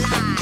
que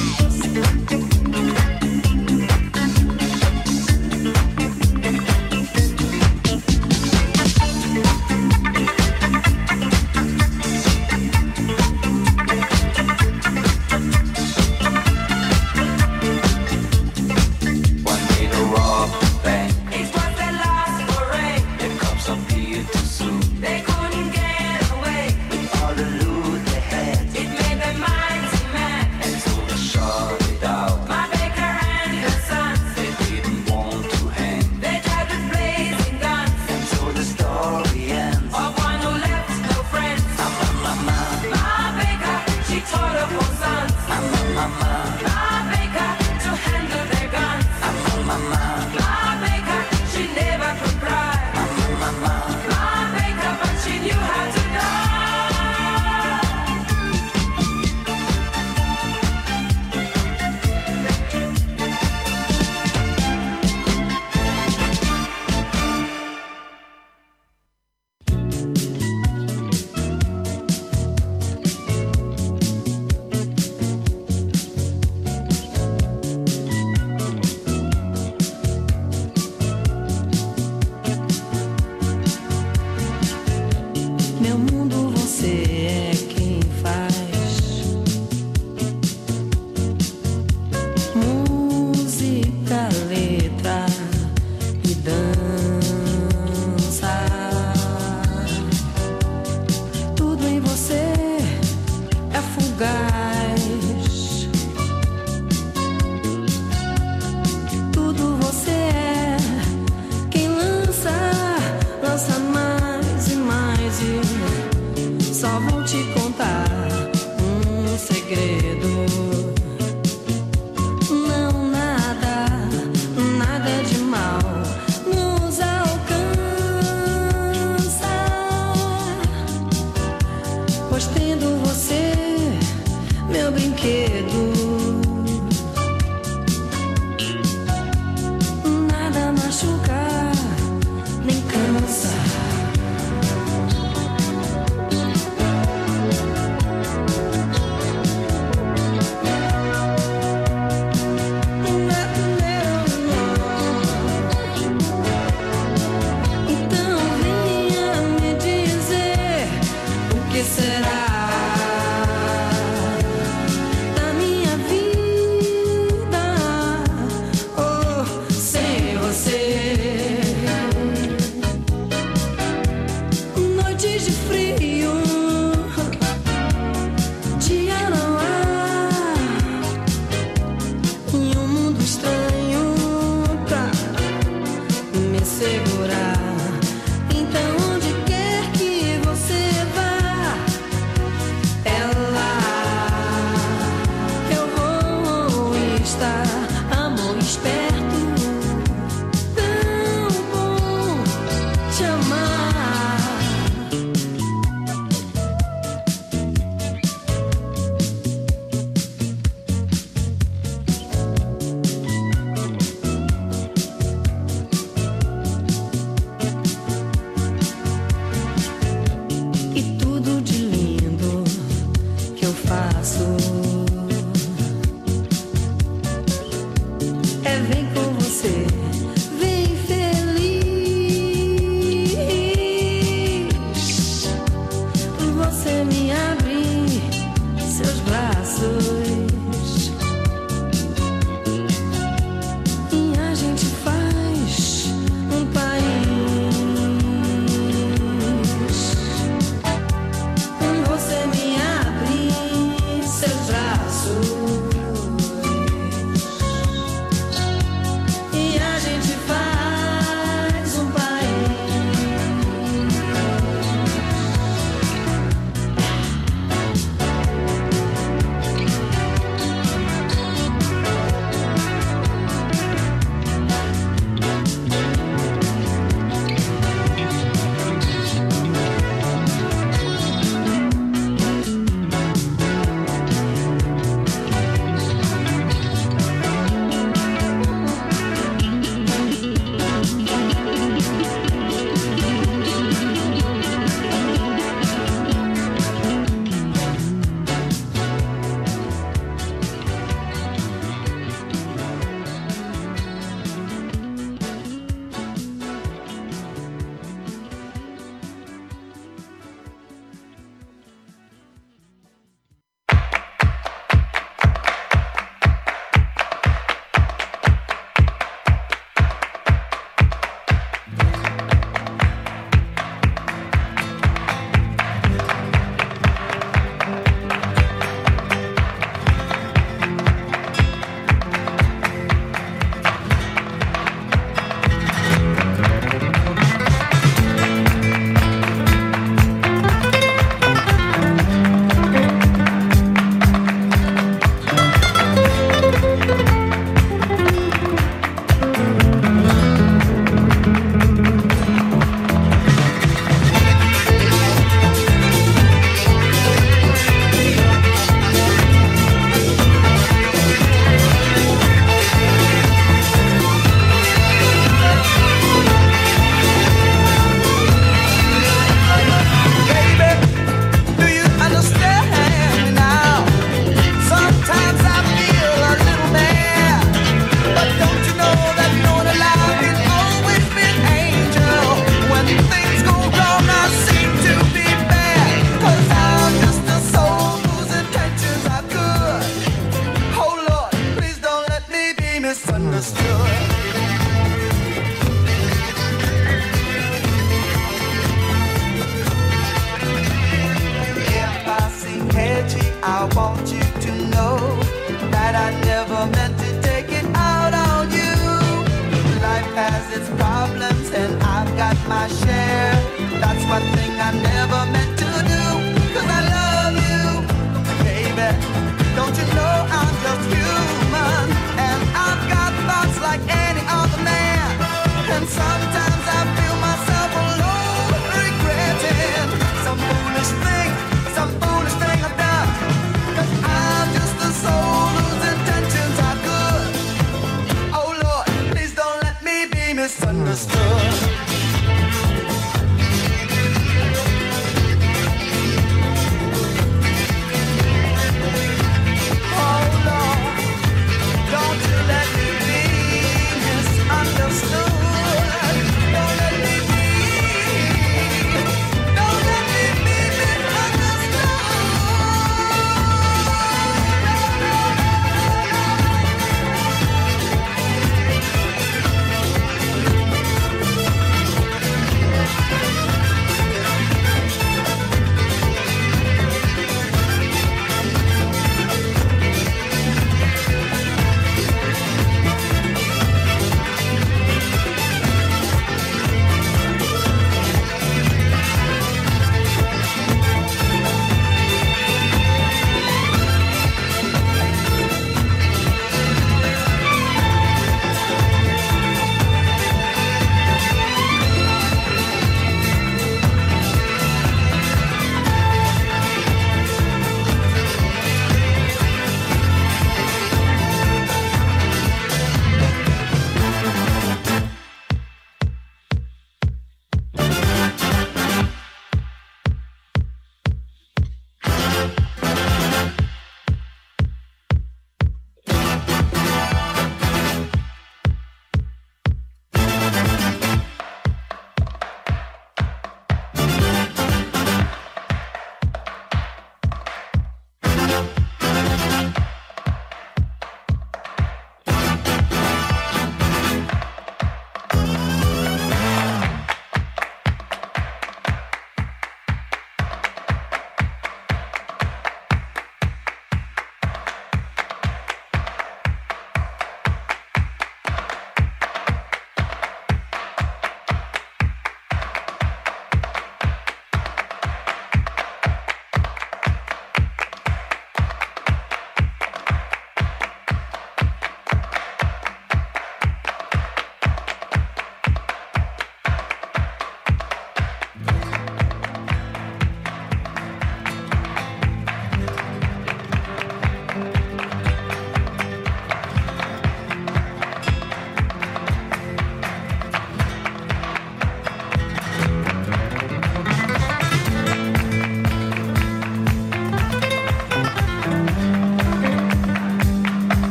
Share. That's what they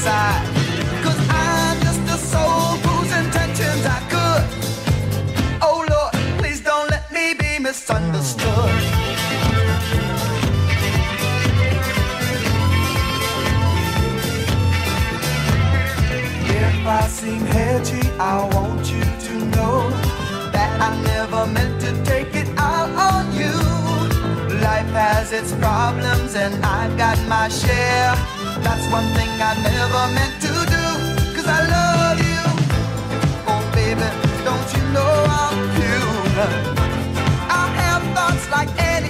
inside. Cause I'm just a soul whose intentions are good. Oh Lord, please don't let me be misunderstood. If I seem hedgy, I want you to know that I never meant to take it out on you. Life has its problems, and I've got my share. That's one thing I never meant to do. Cause I love you. Oh, baby, don't you know I'm human? I have thoughts like any.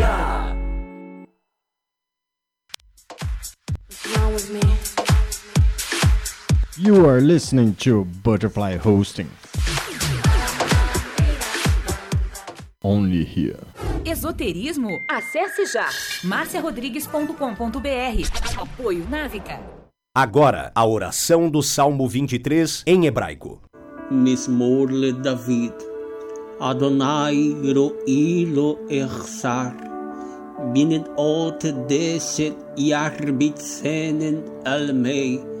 You are listening to Butterfly Hosting. Only here. Esoterismo? Acesse já marciarodrigues.com.br. Apoio Návica. Agora, a oração do Salmo 23 em hebraico. Mismorle David. Adonai ro'i lo echsar. Binnen ot deset yarbit almei.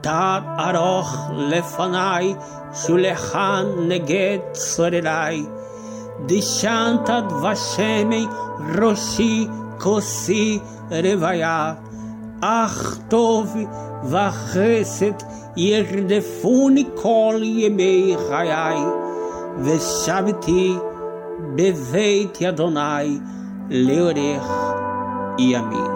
תת ארוך לפניי, שולחן נגד צורריי. דשנת דבשמי ראשי כוסי רוויה. אך טוב וחסד ירדפוני כל ימי חיי, ושבתי בבית אדוני לאורך ימים.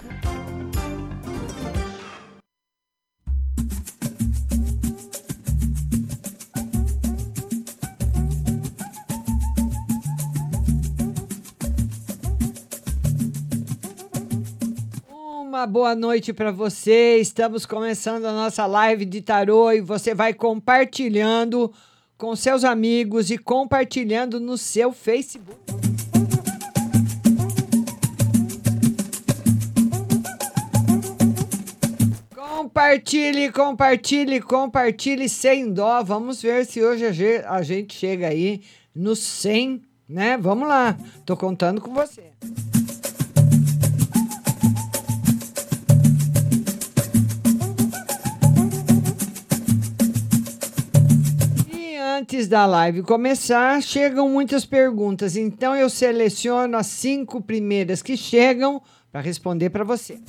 Uma boa noite para você. Estamos começando a nossa live de tarô e você vai compartilhando com seus amigos e compartilhando no seu Facebook. Compartilhe, compartilhe, compartilhe sem dó. Vamos ver se hoje a ge- a gente chega aí no 100, né? Vamos lá. Tô contando com você. Antes da live começar, chegam muitas perguntas. Então eu seleciono as cinco primeiras que chegam para responder para você.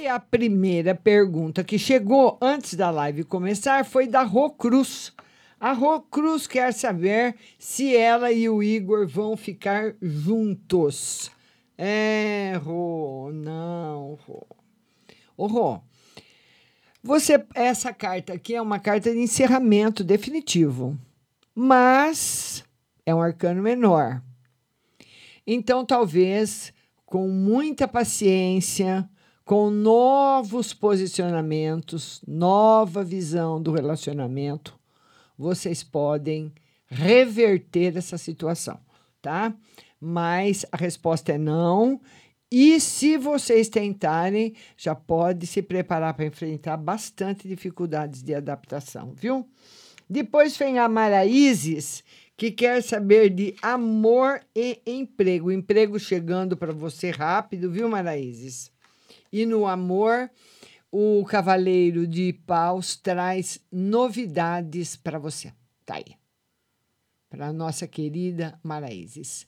E a primeira pergunta que chegou antes da live começar foi da Rô Cruz. A Rô Cruz quer saber se ela e o Igor vão ficar juntos. É, Rô, não, Rô. Ô, Rô, você, essa carta aqui é uma carta de encerramento definitivo, mas é um arcano menor. Então, talvez com muita paciência, com novos posicionamentos, nova visão do relacionamento, vocês podem reverter essa situação, tá? Mas a resposta é não. E se vocês tentarem, já pode se preparar para enfrentar bastante dificuldades de adaptação, viu? Depois vem a Maraízes, que quer saber de amor e emprego. Emprego chegando para você rápido, viu, Maraízes? E no amor, o Cavaleiro de Paus traz novidades para você. Tá aí. Para nossa querida Maraízes.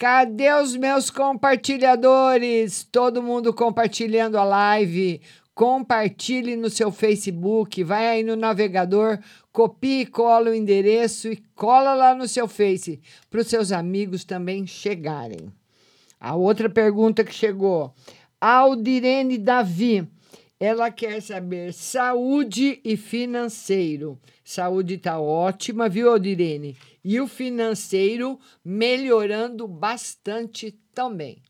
Cadê os meus compartilhadores? Todo mundo compartilhando a live. Compartilhe no seu Facebook, vai aí no navegador, copie e cola o endereço e cola lá no seu Face para os seus amigos também chegarem. A outra pergunta que chegou, Aldirene Davi. Ela quer saber saúde e financeiro. Saúde está ótima, viu, Aldirene? E o financeiro melhorando bastante também.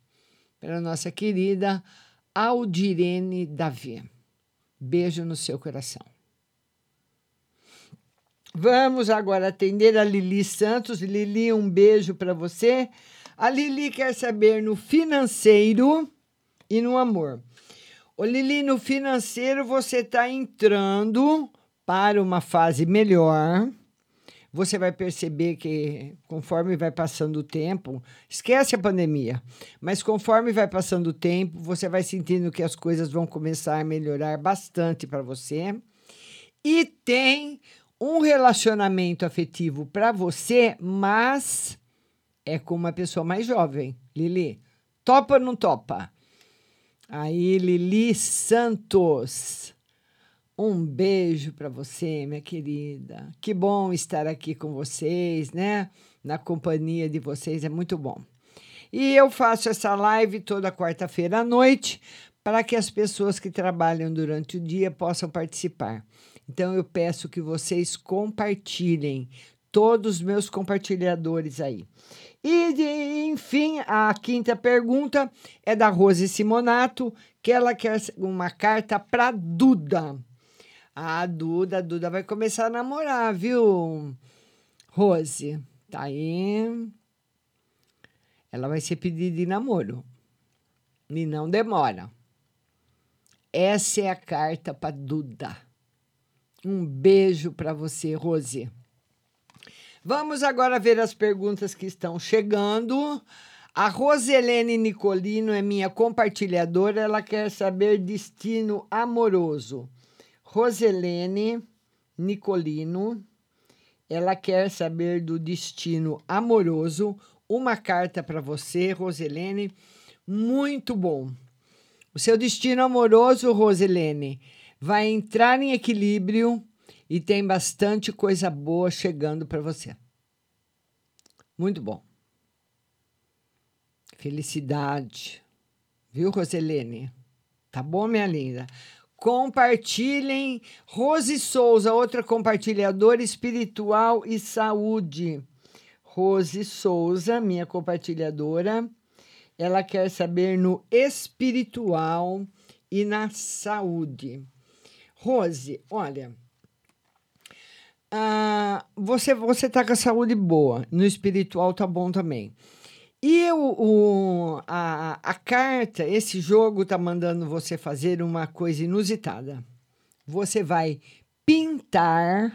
Para nossa querida Aldirene Davi. Beijo no seu coração. Vamos agora atender a Lili Santos. Lili, um beijo para você. A Lili quer saber no financeiro e no amor. Ô Lili, no financeiro você está entrando para uma fase melhor. Você vai perceber que conforme vai passando o tempo, esquece a pandemia, mas conforme vai passando o tempo, você vai sentindo que as coisas vão começar a melhorar bastante para você. E tem um relacionamento afetivo para você, mas é com uma pessoa mais jovem. Lili, topa ou não topa? Aí, Lili Santos. Um beijo para você, minha querida. Que bom estar aqui com vocês, né? Na companhia de vocês, é muito bom. E eu faço essa live toda quarta-feira à noite para que as pessoas que trabalham durante o dia possam participar. Então eu peço que vocês compartilhem todos os meus compartilhadores aí. E, de, enfim, a quinta pergunta é da Rose Simonato, que ela quer uma carta para Duda. A Duda, a Duda vai começar a namorar, viu, Rose? Tá aí. Ela vai ser pedida de namoro. E não demora. Essa é a carta para Duda. Um beijo para você, Rose. Vamos agora ver as perguntas que estão chegando. A Roselene Nicolino é minha compartilhadora, ela quer saber destino amoroso. Roselene Nicolino, ela quer saber do destino amoroso. Uma carta para você, Roselene, muito bom. O seu destino amoroso, Roselene, vai entrar em equilíbrio e tem bastante coisa boa chegando para você. Muito bom. Felicidade. Viu, Roselene? Tá bom, minha linda? Compartilhem. Rose Souza, outra compartilhadora espiritual e saúde. Rose Souza, minha compartilhadora. Ela quer saber no espiritual e na saúde. Rose, olha, ah, você você está com a saúde boa, no espiritual tá bom também. E o, o, a, a carta, esse jogo tá mandando você fazer uma coisa inusitada. Você vai pintar.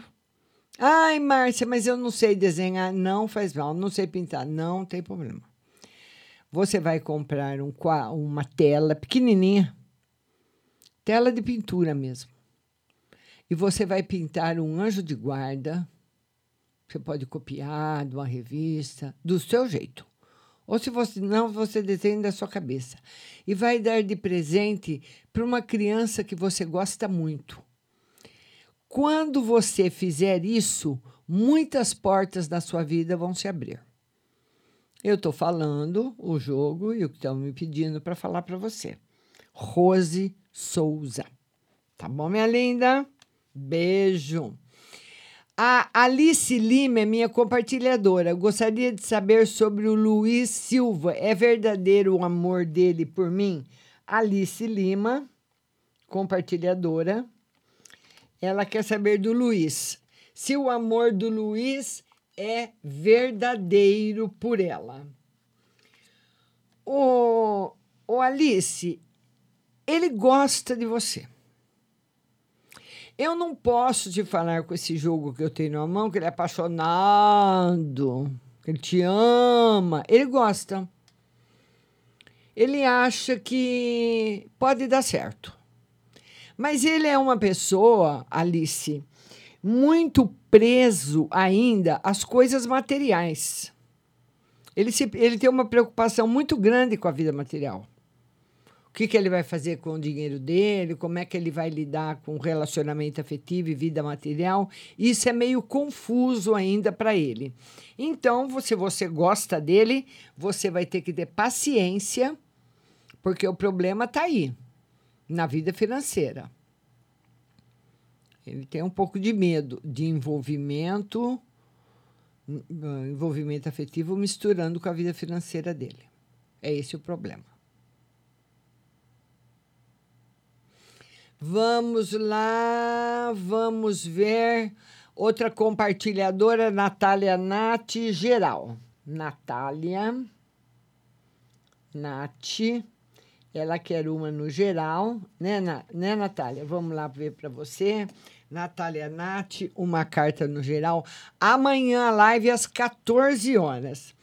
Ai, Márcia, mas eu não sei desenhar. Não faz mal, não sei pintar. Não tem problema. Você vai comprar um, uma tela pequenininha, tela de pintura mesmo e você vai pintar um anjo de guarda. Você pode copiar de uma revista, do seu jeito. Ou se você não, você desenha da sua cabeça. E vai dar de presente para uma criança que você gosta muito. Quando você fizer isso, muitas portas da sua vida vão se abrir. Eu estou falando o jogo e o que estão me pedindo para falar para você. Rose Souza. Tá bom, minha linda? Beijo. A Alice Lima é minha compartilhadora. gostaria de saber sobre o Luiz Silva. É verdadeiro o amor dele por mim? Alice Lima, compartilhadora. Ela quer saber do Luiz. Se o amor do Luiz é verdadeiro por ela. O, o Alice, ele gosta de você. Eu não posso te falar com esse jogo que eu tenho na mão que ele é apaixonado, que ele te ama. Ele gosta. Ele acha que pode dar certo. Mas ele é uma pessoa, Alice, muito preso ainda às coisas materiais. Ele, se, ele tem uma preocupação muito grande com a vida material. Que, que ele vai fazer com o dinheiro dele, como é que ele vai lidar com relacionamento afetivo e vida material. Isso é meio confuso ainda para ele. Então, se você gosta dele, você vai ter que ter paciência, porque o problema está aí, na vida financeira. Ele tem um pouco de medo de envolvimento, envolvimento afetivo misturando com a vida financeira dele. É esse o problema. Vamos lá, vamos ver outra compartilhadora, Natália Nath Geral. Natália Nath, ela quer uma no geral, né, Na, né Natália? Vamos lá ver para você. Natália Nath, uma carta no geral. Amanhã, live às 14 horas.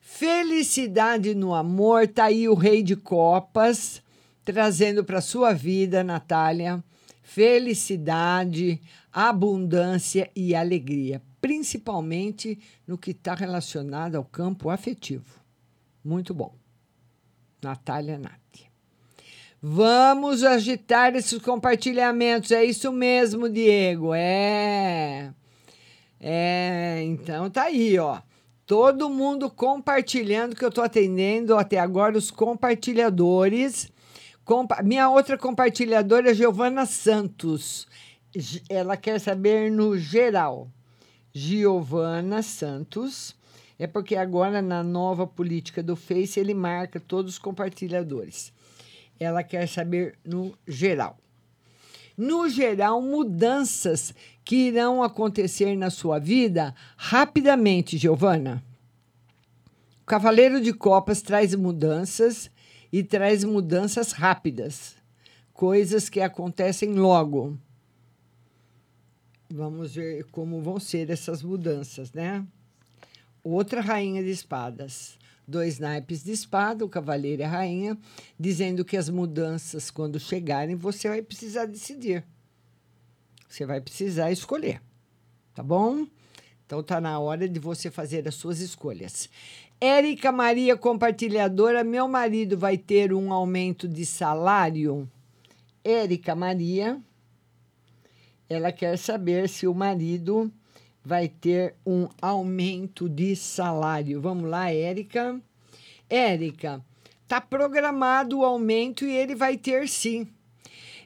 Felicidade no amor, tá aí o Rei de Copas, trazendo para sua vida, Natália, felicidade, abundância e alegria, principalmente no que está relacionado ao campo afetivo. Muito bom. Natália Nath. Vamos agitar esses compartilhamentos. É isso mesmo, Diego. É. É, então tá aí, ó. Todo mundo compartilhando que eu tô atendendo até agora os compartilhadores. Compa Minha outra compartilhadora é Giovana Santos. Ela quer saber no geral. Giovana Santos. É porque agora na nova política do Face ele marca todos os compartilhadores ela quer saber no geral. No geral, mudanças que irão acontecer na sua vida rapidamente, Giovana. O Cavaleiro de Copas traz mudanças e traz mudanças rápidas, coisas que acontecem logo. Vamos ver como vão ser essas mudanças, né? Outra rainha de espadas dois naipes de espada, o cavaleiro e a rainha, dizendo que as mudanças, quando chegarem, você vai precisar decidir. Você vai precisar escolher. Tá bom? Então tá na hora de você fazer as suas escolhas. Érica Maria, compartilhadora, meu marido vai ter um aumento de salário? Érica Maria, ela quer saber se o marido vai ter um aumento de salário. Vamos lá, Érica. Érica, está programado o aumento e ele vai ter sim.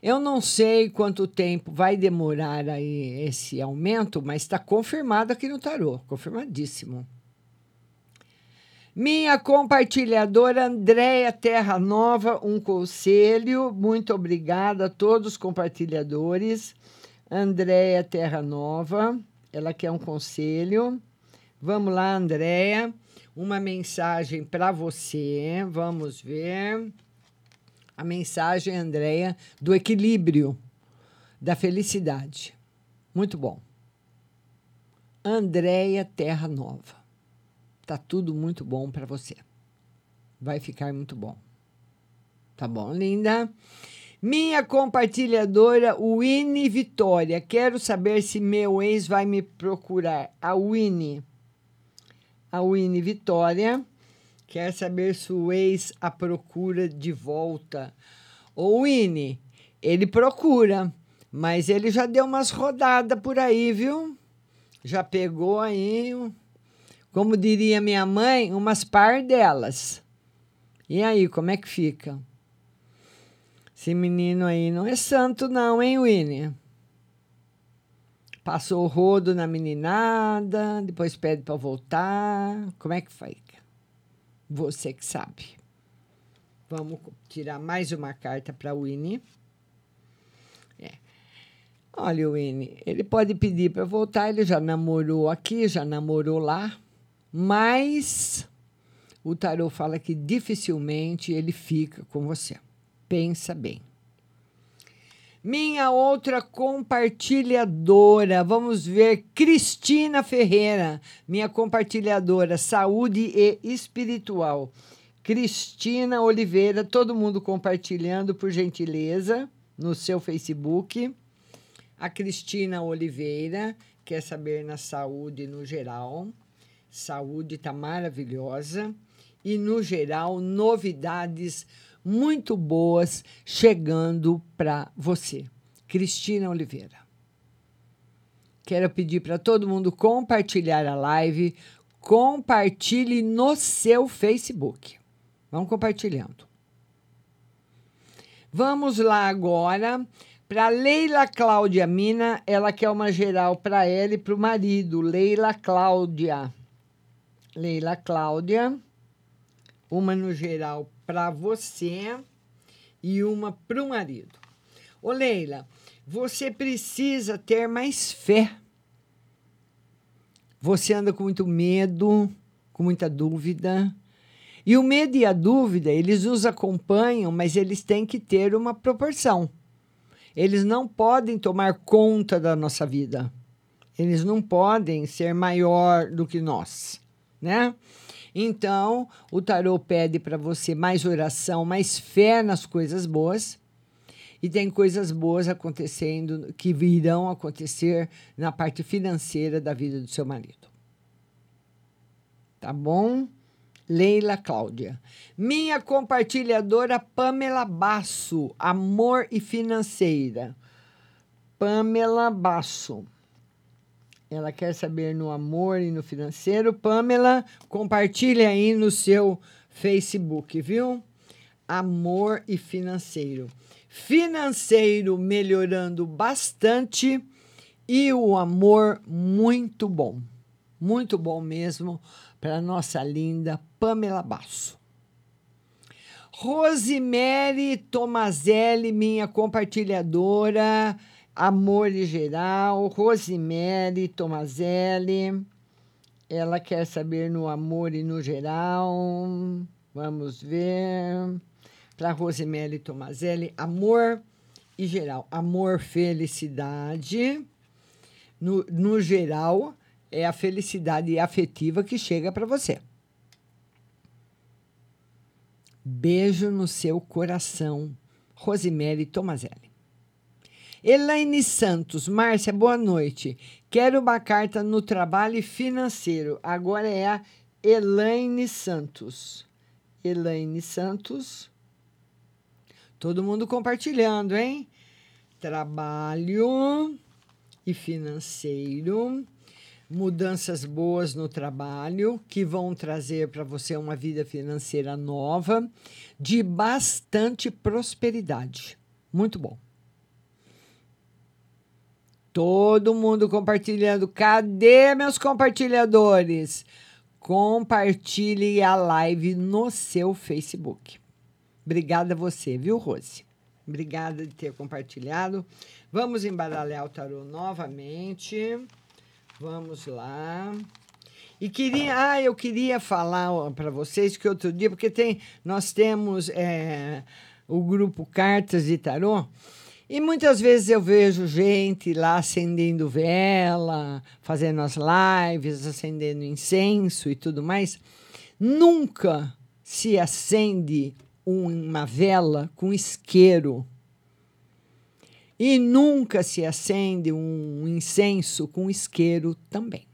Eu não sei quanto tempo vai demorar aí esse aumento, mas está confirmado aqui no tarô, confirmadíssimo. Minha compartilhadora Andréia Terra Nova, um conselho. Muito obrigada a todos os compartilhadores. Andréia Terra Nova ela quer um conselho. Vamos lá, Andréia. Uma mensagem para você. Vamos ver. A mensagem, Andréia, do equilíbrio, da felicidade. Muito bom. Andréia Terra Nova. Tá tudo muito bom para você. Vai ficar muito bom. Tá bom, linda? Minha compartilhadora Winnie Vitória. Quero saber se meu ex vai me procurar. A Winnie. A Winnie Vitória quer saber se o ex a procura de volta. Ô Winnie, ele procura, mas ele já deu umas rodadas por aí, viu? Já pegou aí, como diria minha mãe, umas par delas. E aí, como é que fica? Esse menino aí não é santo, não, hein, Winnie? Passou o rodo na meninada, depois pede para voltar. Como é que fica? Você que sabe. Vamos tirar mais uma carta para Winnie. É. Olha, Winnie, ele pode pedir para voltar, ele já namorou aqui, já namorou lá, mas o tarô fala que dificilmente ele fica com você pensa bem. Minha outra compartilhadora, vamos ver, Cristina Ferreira, minha compartilhadora, saúde e espiritual. Cristina Oliveira, todo mundo compartilhando, por gentileza, no seu Facebook. A Cristina Oliveira quer saber na saúde no geral. Saúde está maravilhosa e, no geral, novidades muito boas chegando para você. Cristina Oliveira. Quero pedir para todo mundo compartilhar a live. Compartilhe no seu Facebook. Vamos compartilhando. Vamos lá agora para Leila Cláudia Mina. Ela quer uma geral para ela e para o marido. Leila Cláudia. Leila Cláudia. Uma no geral para você e uma para o marido. Ô Leila, você precisa ter mais fé. Você anda com muito medo, com muita dúvida. E o medo e a dúvida, eles nos acompanham, mas eles têm que ter uma proporção. Eles não podem tomar conta da nossa vida. Eles não podem ser maior do que nós, né? Então, o tarô pede para você mais oração, mais fé nas coisas boas. E tem coisas boas acontecendo que virão acontecer na parte financeira da vida do seu marido. Tá bom? Leila Cláudia. Minha compartilhadora Pamela Basso, Amor e Financeira. Pamela Basso. Ela quer saber no amor e no financeiro. Pamela, compartilha aí no seu Facebook, viu? Amor e financeiro. Financeiro melhorando bastante e o amor muito bom. Muito bom mesmo para nossa linda Pamela Basso. Rosemary Tomazelli, minha compartilhadora, Amor em Geral, Rosemary Tomazelli, ela quer saber no amor e no geral. Vamos ver. Para Rosemary Tomazelli, amor e geral. Amor, felicidade. No, no geral, é a felicidade afetiva que chega para você. Beijo no seu coração, Rosemary Tomazelli. Elaine Santos, Márcia, boa noite. Quero uma carta no trabalho financeiro. Agora é a Elaine Santos. Elaine Santos. Todo mundo compartilhando, hein? Trabalho e financeiro mudanças boas no trabalho que vão trazer para você uma vida financeira nova de bastante prosperidade. Muito bom. Todo mundo compartilhando. Cadê meus compartilhadores? Compartilhe a live no seu Facebook. Obrigada a você, viu, Rose? Obrigada de ter compartilhado. Vamos embaralhar o tarô novamente. Vamos lá. E queria, ah, eu queria falar para vocês que outro dia, porque tem, nós temos é, o grupo Cartas de Tarô, e muitas vezes eu vejo gente lá acendendo vela, fazendo as lives, acendendo incenso e tudo mais. Nunca se acende uma vela com isqueiro e nunca se acende um incenso com isqueiro também.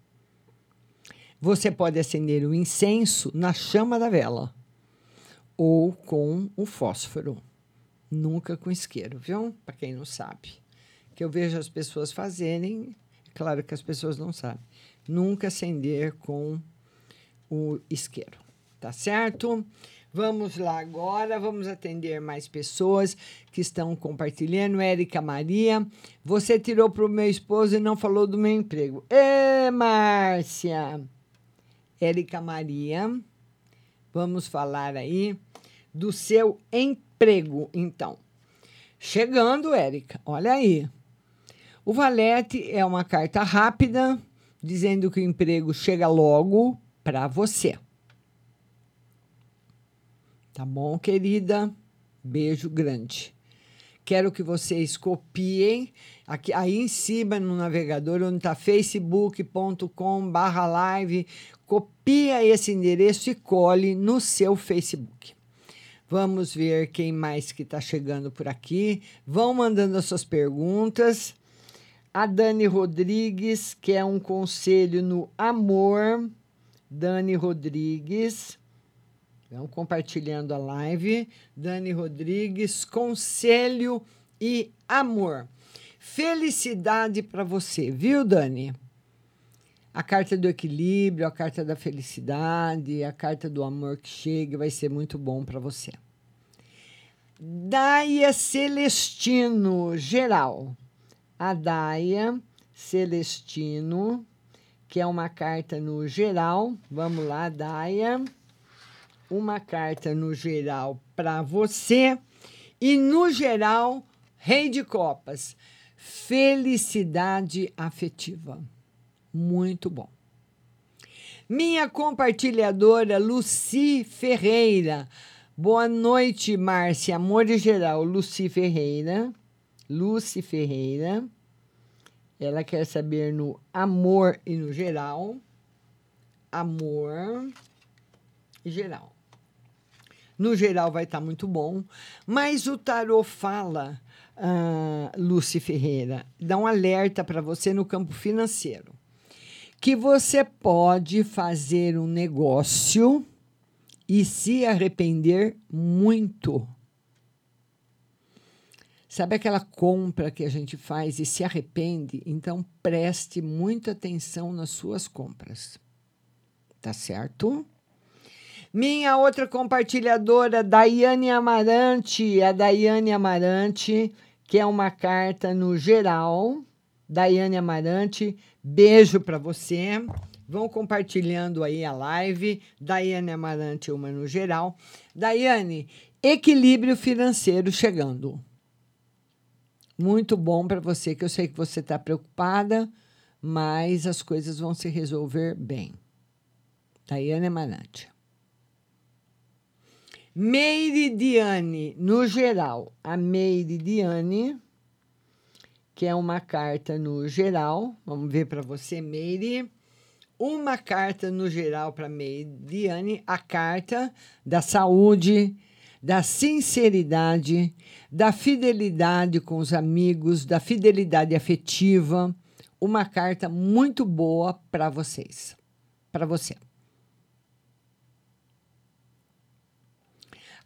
Você pode acender o incenso na chama da vela ou com o fósforo, nunca com isqueiro, viu? Para quem não sabe. Que eu vejo as pessoas fazerem, é claro que as pessoas não sabem, nunca acender com o isqueiro, tá certo? Vamos lá agora, vamos atender mais pessoas que estão compartilhando. Érica Maria, você tirou para o meu esposo e não falou do meu emprego. Ê, Márcia! Érica Maria, vamos falar aí do seu emprego, então. Chegando, Érica, olha aí. O valete é uma carta rápida, dizendo que o emprego chega logo para você. Tá bom, querida? Beijo grande. Quero que vocês copiem aqui, aí em cima no navegador, onde está facebook.com barra live, copia esse endereço e cole no seu Facebook. Vamos ver quem mais que está chegando por aqui. Vão mandando as suas perguntas. A Dani Rodrigues quer um conselho no amor. Dani Rodrigues. Vão compartilhando a live. Dani Rodrigues, conselho e amor. Felicidade para você, viu, Dani? A carta do equilíbrio, a carta da felicidade, a carta do amor que chega, vai ser muito bom para você. Daia Celestino, geral. A Daia Celestino, que é uma carta no geral. Vamos lá, Daia. Uma carta no geral para você. E no geral, Rei de Copas. Felicidade afetiva. Muito bom. Minha compartilhadora Luci Ferreira. Boa noite, Márcia. Amor em geral, Luci Ferreira. Luci Ferreira. Ela quer saber no amor e no geral. Amor geral. No geral vai estar muito bom, mas o tarô fala, uh, Ferreira, dá um alerta para você no campo financeiro, que você pode fazer um negócio e se arrepender muito. Sabe aquela compra que a gente faz e se arrepende? Então preste muita atenção nas suas compras. Tá certo? Minha outra compartilhadora, Daiane Amarante, a Daiane Amarante, que é uma carta no geral. Daiane Amarante, beijo para você. Vão compartilhando aí a live. Daiane Amarante, uma no geral. Daiane, equilíbrio financeiro chegando. Muito bom para você, que eu sei que você está preocupada, mas as coisas vão se resolver bem. Daiane Amarante. Meiridiane, no geral, a Meiridiane, que é uma carta no geral. Vamos ver para você, Meire. Uma carta no geral para Meiridiane, a carta da saúde, da sinceridade, da fidelidade com os amigos, da fidelidade afetiva. Uma carta muito boa para vocês, para você.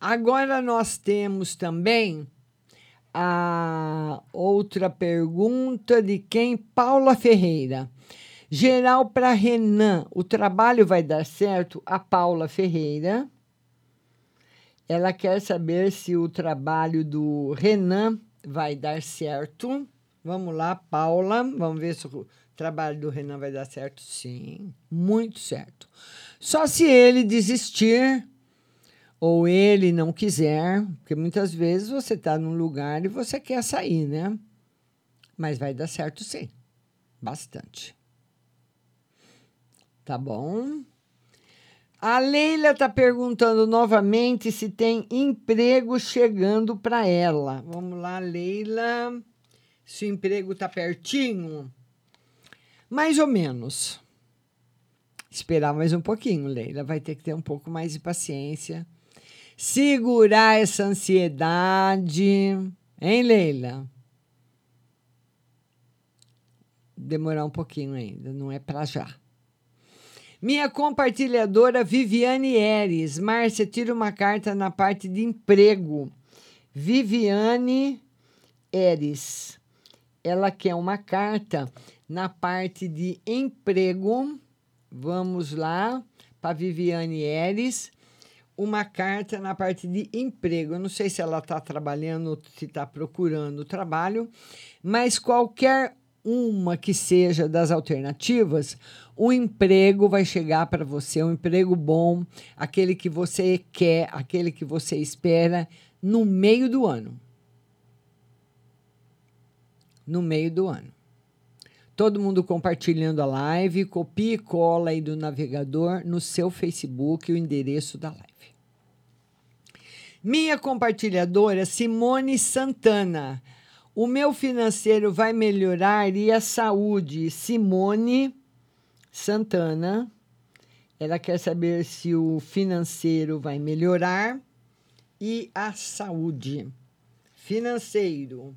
Agora nós temos também a outra pergunta de quem? Paula Ferreira. Geral para Renan, o trabalho vai dar certo? A Paula Ferreira. Ela quer saber se o trabalho do Renan vai dar certo. Vamos lá, Paula. Vamos ver se o trabalho do Renan vai dar certo. Sim, muito certo. Só se ele desistir ou ele não quiser, porque muitas vezes você está num lugar e você quer sair, né? Mas vai dar certo sim, bastante. Tá bom? A Leila está perguntando novamente se tem emprego chegando para ela. Vamos lá, Leila. Se o emprego está pertinho? Mais ou menos. Esperar mais um pouquinho, Leila. Vai ter que ter um pouco mais de paciência segurar essa ansiedade. Hein, Leila? Demorar um pouquinho ainda, não é para já. Minha compartilhadora Viviane Eres. Márcia, tira uma carta na parte de emprego. Viviane Eres. Ela quer uma carta na parte de emprego. Vamos lá para Viviane Eres uma carta na parte de emprego. Eu não sei se ela está trabalhando, se está procurando trabalho, mas qualquer uma que seja das alternativas, o emprego vai chegar para você, um emprego bom, aquele que você quer, aquele que você espera, no meio do ano. No meio do ano. Todo mundo compartilhando a live, copie e cola aí do navegador no seu Facebook o endereço da live. Minha compartilhadora Simone Santana. O meu financeiro vai melhorar e a saúde. Simone Santana. Ela quer saber se o financeiro vai melhorar e a saúde. Financeiro.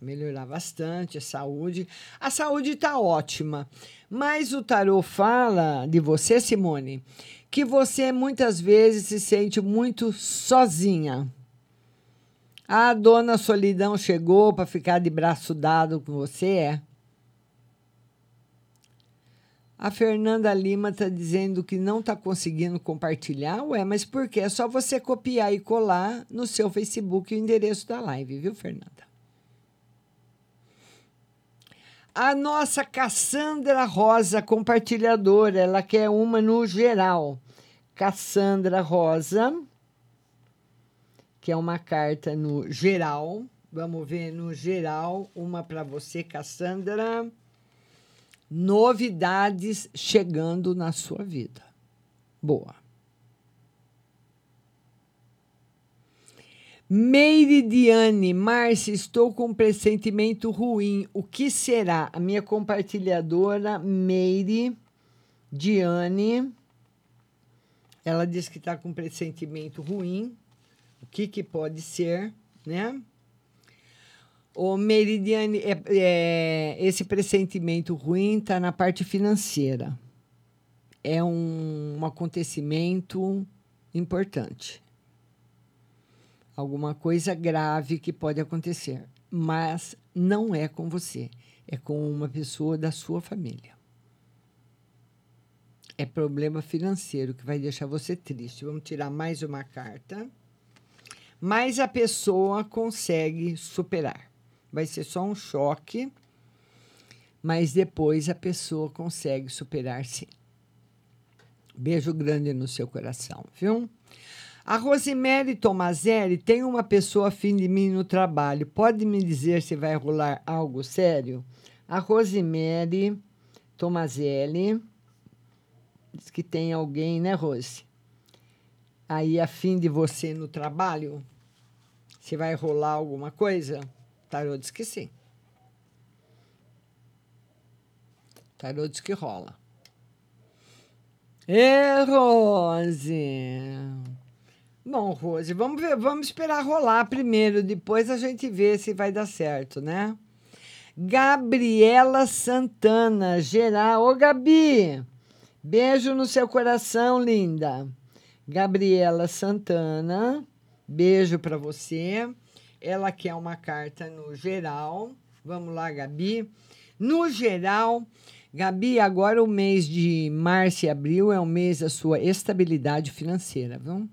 melhorar bastante a saúde. A saúde está ótima, mas o tarô fala de você, Simone, que você muitas vezes se sente muito sozinha. A dona solidão chegou para ficar de braço dado com você, é? A Fernanda Lima está dizendo que não está conseguindo compartilhar. Ué, mas por quê? É só você copiar e colar no seu Facebook o endereço da live, viu, Fernanda? A nossa Cassandra Rosa, compartilhadora, ela quer uma no geral. Cassandra Rosa, que é uma carta no geral. Vamos ver no geral, uma para você, Cassandra novidades chegando na sua vida. Boa. Meiridiane, Márcia, estou com um pressentimento ruim. O que será? A minha compartilhadora, Meire Diane, ela diz que está com um pressentimento ruim. O que, que pode ser, né? O Meridiane, é, é, esse pressentimento ruim está na parte financeira. É um, um acontecimento importante. Alguma coisa grave que pode acontecer. Mas não é com você. É com uma pessoa da sua família. É problema financeiro que vai deixar você triste. Vamos tirar mais uma carta. Mas a pessoa consegue superar vai ser só um choque, mas depois a pessoa consegue superar sim. Beijo grande no seu coração, viu? A Rosemary Tomazelli tem uma pessoa afim de mim no trabalho. Pode me dizer se vai rolar algo sério? A Rosemary Tomazelli diz que tem alguém, né, Rose? Aí afim de você no trabalho? Se vai rolar alguma coisa? Tarô diz que sim. Tarô diz que rola. Ê, Rose! Bom, Rose, vamos ver, vamos esperar rolar primeiro, depois a gente vê se vai dar certo, né? Gabriela Santana, geral. Ô, Gabi! Beijo no seu coração, linda. Gabriela Santana, beijo para você. Ela quer uma carta no geral. Vamos lá, Gabi. No geral, Gabi, agora o mês de março e abril é o mês da sua estabilidade financeira, viu?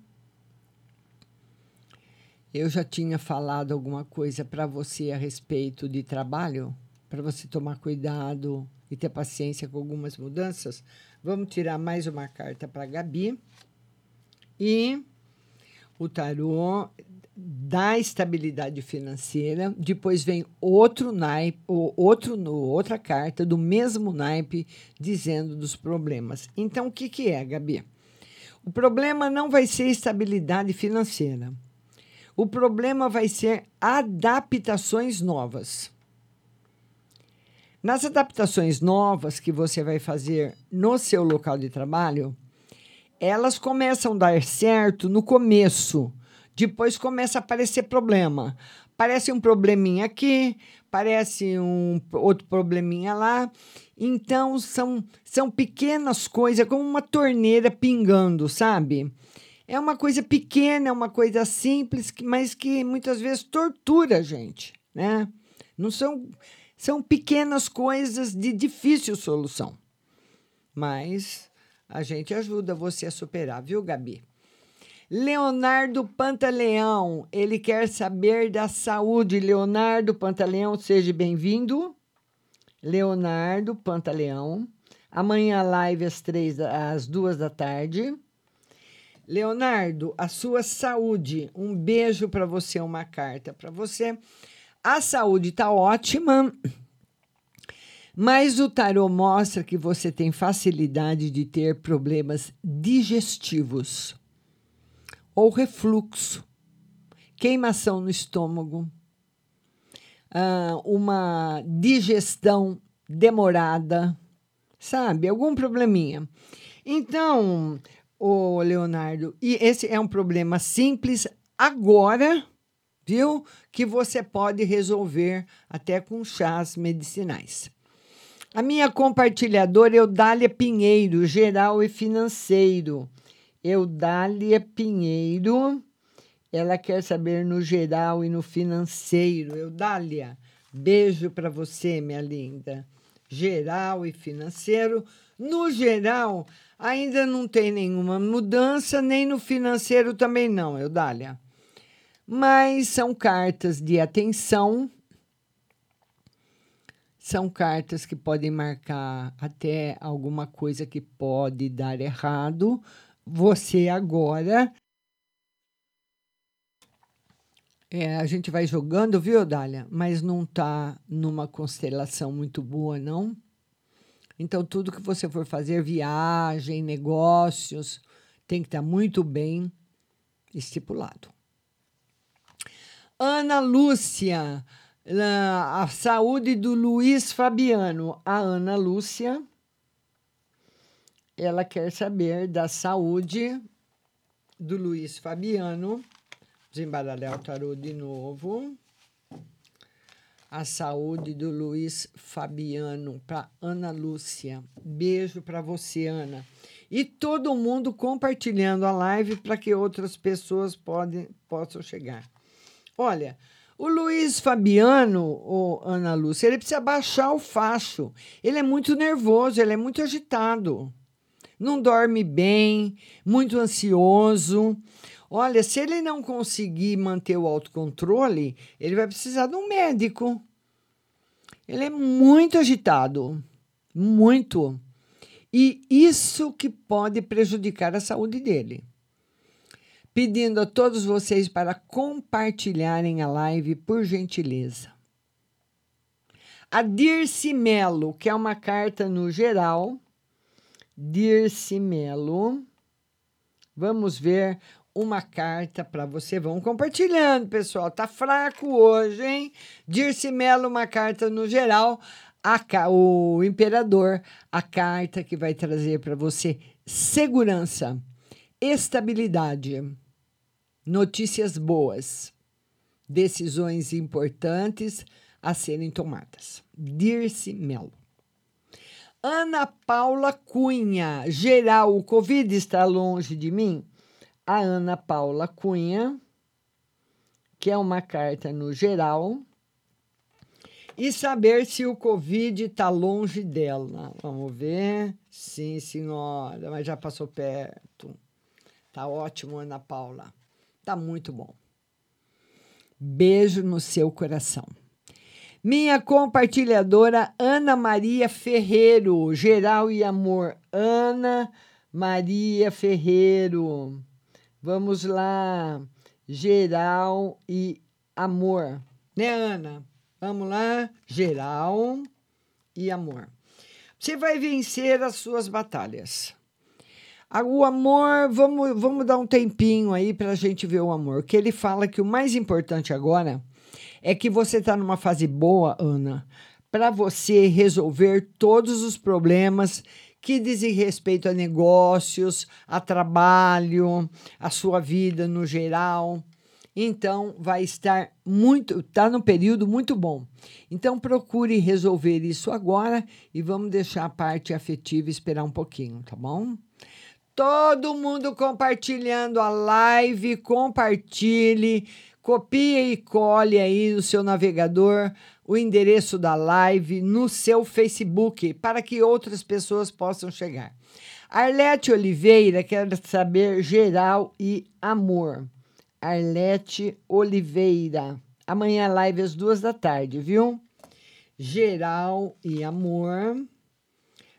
Eu já tinha falado alguma coisa para você a respeito de trabalho, para você tomar cuidado e ter paciência com algumas mudanças. Vamos tirar mais uma carta para Gabi. E o tarô da estabilidade financeira, depois vem outro naipe, outro outra carta do mesmo naipe dizendo dos problemas. Então o que que é, Gabi? O problema não vai ser estabilidade financeira. O problema vai ser adaptações novas. Nas adaptações novas que você vai fazer no seu local de trabalho, elas começam a dar certo no começo depois começa a aparecer problema. Parece um probleminha aqui, parece um outro probleminha lá. Então são, são pequenas coisas, como uma torneira pingando, sabe? É uma coisa pequena, é uma coisa simples, mas que muitas vezes tortura a gente, né? Não são, são pequenas coisas de difícil solução. Mas a gente ajuda você a superar, viu, Gabi? Leonardo Pantaleão, ele quer saber da saúde. Leonardo Pantaleão, seja bem-vindo. Leonardo Pantaleão. Amanhã live às três, às duas da tarde. Leonardo, a sua saúde. Um beijo para você, uma carta para você. A saúde está ótima, mas o tarô mostra que você tem facilidade de ter problemas digestivos ou refluxo, queimação no estômago, uh, uma digestão demorada, sabe? Algum probleminha. Então, o Leonardo, e esse é um problema simples agora, viu? Que você pode resolver até com chás medicinais. A minha compartilhadora Eudália Pinheiro, geral e financeiro. Eudália Pinheiro, ela quer saber no geral e no financeiro. Eudália, beijo para você, minha linda. Geral e financeiro. No geral, ainda não tem nenhuma mudança, nem no financeiro também não, Eudália. Mas são cartas de atenção são cartas que podem marcar até alguma coisa que pode dar errado. Você agora. É, a gente vai jogando, viu, Dália? Mas não está numa constelação muito boa, não. Então, tudo que você for fazer, viagem, negócios, tem que estar tá muito bem estipulado. Ana Lúcia a saúde do Luiz Fabiano. A Ana Lúcia, ela quer saber da saúde do Luiz Fabiano. Desembaralhar o tarô de novo. A saúde do Luiz Fabiano para Ana Lúcia. Beijo para você, Ana. E todo mundo compartilhando a live para que outras pessoas podem, possam chegar. Olha, o Luiz Fabiano, o Ana Lúcia, ele precisa baixar o facho. Ele é muito nervoso, ele é muito agitado. Não dorme bem, muito ansioso. Olha, se ele não conseguir manter o autocontrole, ele vai precisar de um médico. Ele é muito agitado, muito. E isso que pode prejudicar a saúde dele pedindo a todos vocês para compartilharem a live, por gentileza. A Dirce Melo, que é uma carta no geral. Dirce Melo. Vamos ver uma carta para você. Vamos compartilhando, pessoal. Tá fraco hoje, hein? Dirce Melo, uma carta no geral. A, o imperador, a carta que vai trazer para você segurança, estabilidade notícias boas, decisões importantes a serem tomadas. Dirce Melo. Ana Paula Cunha, geral, o Covid está longe de mim? A Ana Paula Cunha, que é uma carta no geral, e saber se o Covid está longe dela. Vamos ver. Sim, senhora, mas já passou perto. Tá ótimo, Ana Paula. Tá muito bom. Beijo no seu coração. Minha compartilhadora Ana Maria Ferreiro, geral e amor. Ana Maria Ferreiro. Vamos lá. Geral e amor. Né, Ana? Vamos lá. Geral e amor. Você vai vencer as suas batalhas. O amor, vamos, vamos dar um tempinho aí para a gente ver o amor. Que ele fala que o mais importante agora é que você está numa fase boa, Ana, para você resolver todos os problemas que dizem respeito a negócios, a trabalho, a sua vida no geral. Então, vai estar muito, está num período muito bom. Então, procure resolver isso agora e vamos deixar a parte afetiva esperar um pouquinho, tá bom? Todo mundo compartilhando a live, compartilhe, copie e cole aí no seu navegador o endereço da live no seu Facebook para que outras pessoas possam chegar. Arlete Oliveira quer saber geral e amor. Arlete Oliveira. Amanhã live às duas da tarde, viu? Geral e amor.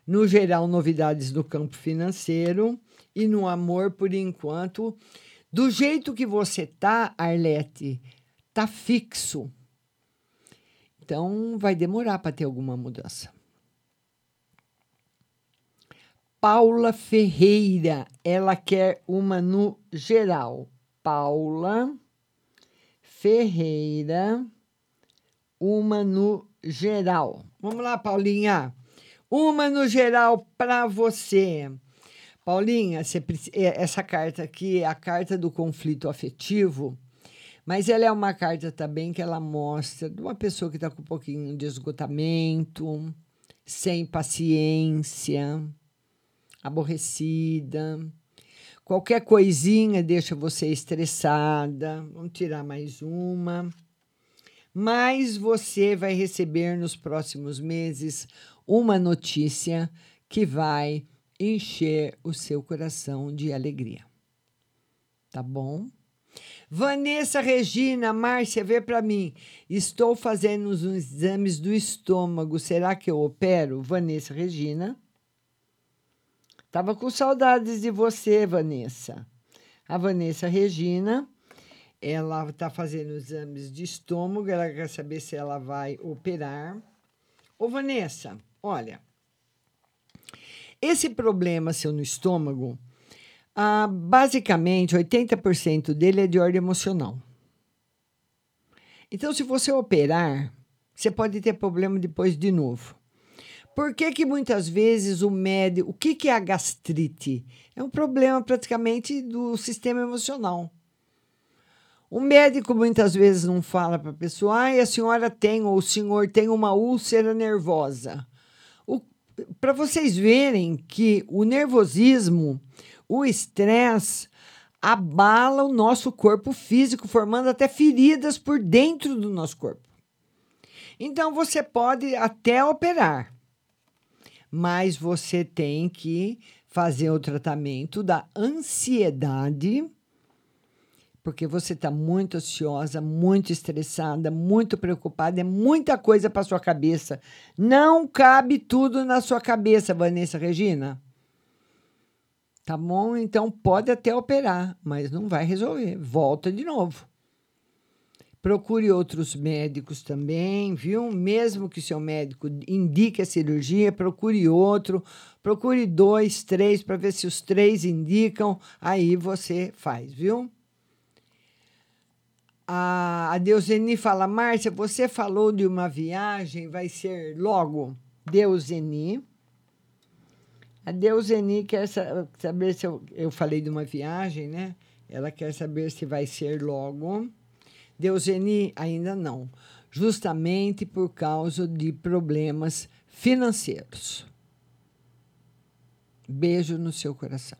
No geral, novidades do campo financeiro e no amor por enquanto. Do jeito que você tá, Arlete, tá fixo. Então vai demorar para ter alguma mudança. Paula Ferreira, ela quer uma no geral. Paula Ferreira, uma no geral. Vamos lá, Paulinha. Uma no geral para você. Paulinha, você, é, essa carta aqui é a carta do conflito afetivo. Mas ela é uma carta também que ela mostra de uma pessoa que está com um pouquinho de esgotamento, sem paciência, aborrecida. Qualquer coisinha deixa você estressada. Vamos tirar mais uma. Mas você vai receber nos próximos meses uma notícia que vai encher o seu coração de alegria. Tá bom? Vanessa Regina, Márcia, vê para mim. Estou fazendo uns exames do estômago. Será que eu opero? Vanessa Regina. Tava com saudades de você, Vanessa. A Vanessa Regina, ela está fazendo exames de estômago, ela quer saber se ela vai operar. Ô, Vanessa, olha, esse problema seu no estômago, ah, basicamente, 80% dele é de ordem emocional. Então, se você operar, você pode ter problema depois de novo. Por que, que muitas vezes o médico. O que, que é a gastrite? É um problema praticamente do sistema emocional. O médico muitas vezes não fala para a pessoa, ah, a senhora tem ou o senhor tem uma úlcera nervosa. Para vocês verem que o nervosismo, o estresse, abala o nosso corpo físico, formando até feridas por dentro do nosso corpo. Então você pode até operar, mas você tem que fazer o tratamento da ansiedade, porque você está muito ansiosa, muito estressada, muito preocupada, é muita coisa para sua cabeça. Não cabe tudo na sua cabeça, Vanessa Regina. Tá bom? Então pode até operar, mas não vai resolver. Volta de novo. Procure outros médicos também, viu? Mesmo que seu médico indique a cirurgia, procure outro, procure dois, três, para ver se os três indicam, aí você faz, viu? A, a Deuseni fala, Márcia, você falou de uma viagem, vai ser logo. Deuseni. A Deuseni quer saber se eu, eu falei de uma viagem, né? Ela quer saber se vai ser logo. Deuseni, ainda não. Justamente por causa de problemas financeiros. Beijo no seu coração.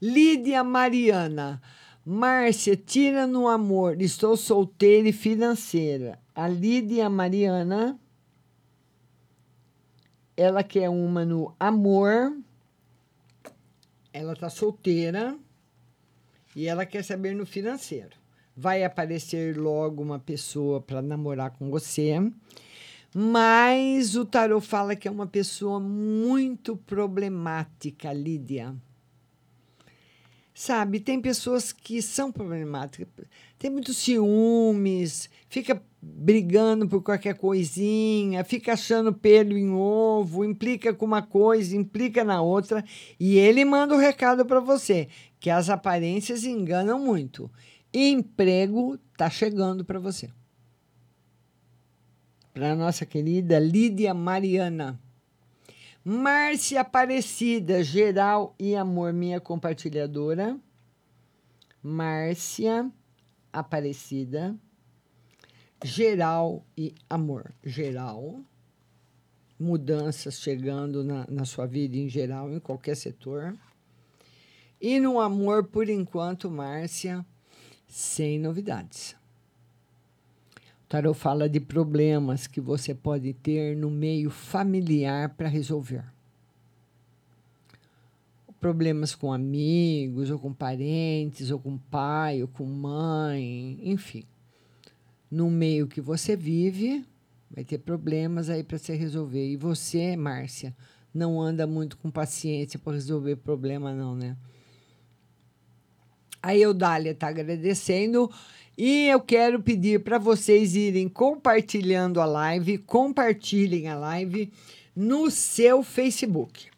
Lídia Mariana. Márcia, tira no amor. Estou solteira e financeira. A Lídia Mariana, ela quer uma no amor. Ela está solteira e ela quer saber no financeiro. Vai aparecer logo uma pessoa para namorar com você. Mas o tarot fala que é uma pessoa muito problemática, Lídia Sabe, tem pessoas que são problemáticas, tem muitos ciúmes, fica brigando por qualquer coisinha, fica achando pelo em ovo, implica com uma coisa, implica na outra, e ele manda o um recado para você, que as aparências enganam muito. Emprego tá chegando para você. Para nossa querida Lídia Mariana. Márcia Aparecida, geral e amor, minha compartilhadora. Márcia Aparecida, geral e amor. Geral, mudanças chegando na, na sua vida em geral, em qualquer setor. E no amor, por enquanto, Márcia, sem novidades. Tarot fala de problemas que você pode ter no meio familiar para resolver. Problemas com amigos, ou com parentes, ou com pai, ou com mãe, enfim. No meio que você vive, vai ter problemas aí para se resolver. E você, Márcia, não anda muito com paciência para resolver problema, não, né? A Eudália está agradecendo e eu quero pedir para vocês irem compartilhando a live, compartilhem a live no seu Facebook.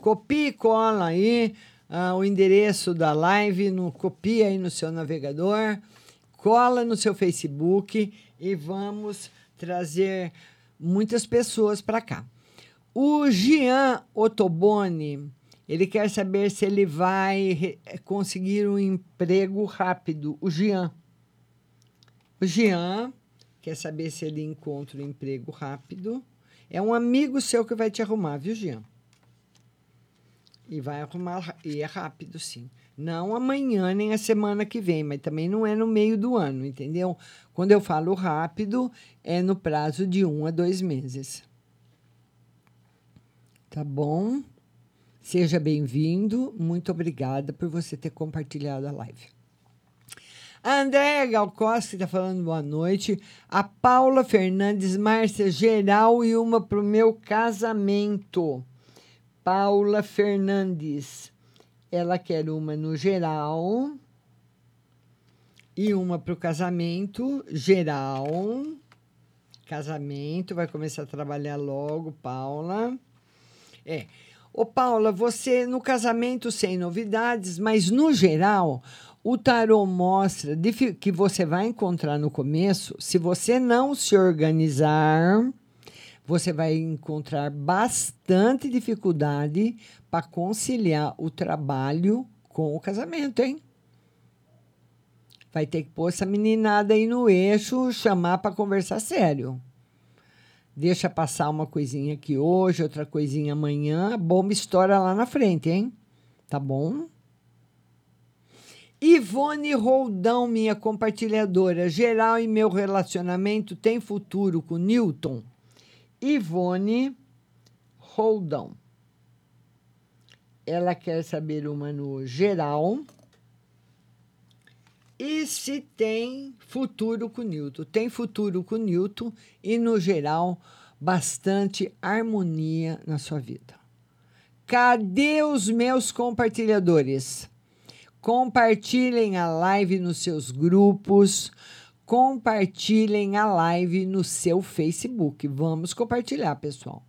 Copie e cola aí uh, o endereço da live, no, copia aí no seu navegador, cola no seu Facebook e vamos trazer muitas pessoas para cá. O Jean Otoboni, ele quer saber se ele vai conseguir um emprego rápido. O Jean. O Jean quer saber se ele encontra um emprego rápido. É um amigo seu que vai te arrumar, viu, Jean? E vai arrumar, e é rápido, sim. Não amanhã nem a semana que vem, mas também não é no meio do ano, entendeu? Quando eu falo rápido, é no prazo de um a dois meses. Tá bom? Seja bem-vindo. Muito obrigada por você ter compartilhado a live. A Andréia Galcosta está falando boa noite. A Paula Fernandes, Márcia, geral e uma para o meu casamento. Paula Fernandes. Ela quer uma no geral e uma para o casamento geral. Casamento, vai começar a trabalhar logo, Paula. É. Ô, Paula, você no casamento sem novidades, mas no geral, o tarô mostra que você vai encontrar no começo, se você não se organizar, você vai encontrar bastante dificuldade para conciliar o trabalho com o casamento, hein? Vai ter que pôr essa meninada aí no eixo, chamar para conversar sério. Deixa passar uma coisinha aqui hoje, outra coisinha amanhã, bomba estoura lá na frente, hein? Tá bom? Ivone Roldão, minha compartilhadora, geral em meu relacionamento tem futuro com Newton. Ivone Roldão. Ela quer saber uma no geral. E se tem futuro com Newton? Tem futuro com Newton e, no geral, bastante harmonia na sua vida. Cadê os meus compartilhadores? Compartilhem a live nos seus grupos, compartilhem a live no seu Facebook. Vamos compartilhar, pessoal.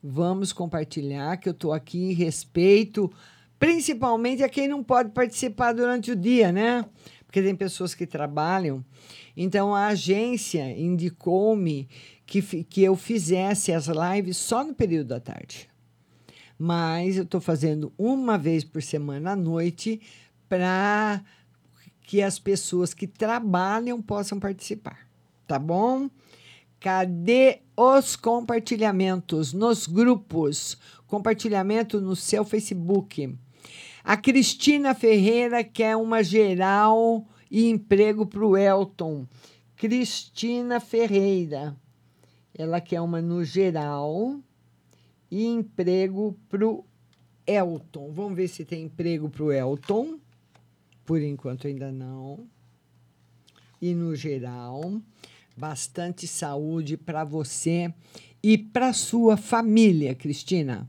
Vamos compartilhar, que eu estou aqui em respeito, principalmente a quem não pode participar durante o dia, né? Porque tem pessoas que trabalham. Então, a agência indicou-me que, que eu fizesse as lives só no período da tarde mas eu estou fazendo uma vez por semana à noite para que as pessoas que trabalham possam participar, tá bom? Cadê os compartilhamentos nos grupos? Compartilhamento no seu Facebook. A Cristina Ferreira quer uma geral e emprego para o Elton. Cristina Ferreira. Ela quer uma no geral e emprego para o Elton. Vamos ver se tem emprego para o Elton. Por enquanto ainda não. E no geral, bastante saúde para você e para sua família, Cristina.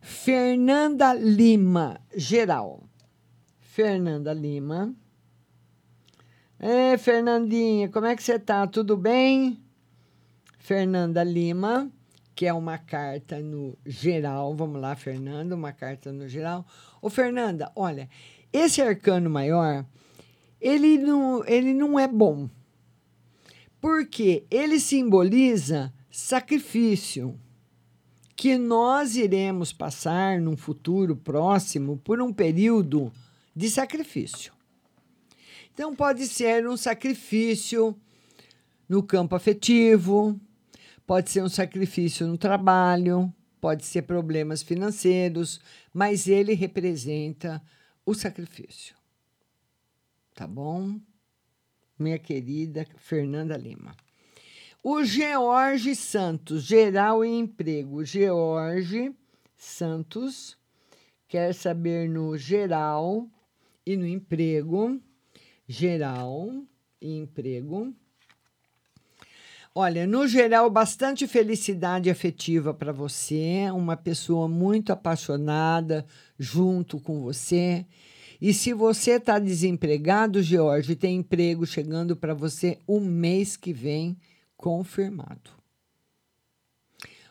Fernanda Lima, geral. Fernanda Lima. É, Fernandinha, como é que você tá? Tudo bem? Fernanda Lima, que é uma carta no geral. Vamos lá, Fernanda, uma carta no geral. Ô, Fernanda, olha, esse arcano maior, ele não, ele não é bom. Porque ele simboliza sacrifício que nós iremos passar num futuro próximo por um período de sacrifício. Então, pode ser um sacrifício no campo afetivo, pode ser um sacrifício no trabalho, pode ser problemas financeiros, mas ele representa o sacrifício. Tá bom? Minha querida Fernanda Lima. O George Santos, geral e emprego. George Santos quer saber no geral e no emprego. Geral e emprego. Olha, no geral, bastante felicidade afetiva para você, uma pessoa muito apaixonada junto com você. E se você está desempregado, George, tem emprego chegando para você o mês que vem, confirmado.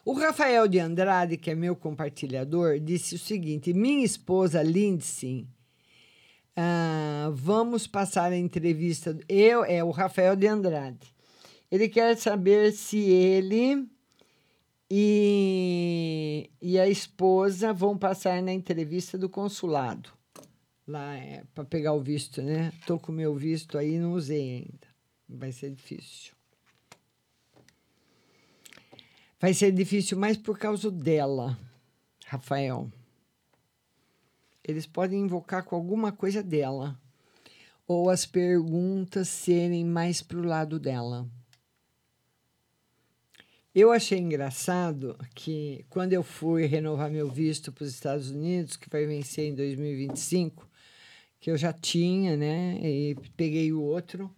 O Rafael de Andrade, que é meu compartilhador, disse o seguinte: minha esposa Lindsay, ah, vamos passar a entrevista. Eu é o Rafael de Andrade. Ele quer saber se ele e, e a esposa vão passar na entrevista do consulado lá é, para pegar o visto, né? Tô com o meu visto aí, não usei ainda. Vai ser difícil. Vai ser difícil mais por causa dela, Rafael. Eles podem invocar com alguma coisa dela. Ou as perguntas serem mais pro lado dela. Eu achei engraçado que quando eu fui renovar meu visto para os Estados Unidos, que vai vencer em 2025, que eu já tinha, né? E peguei o outro.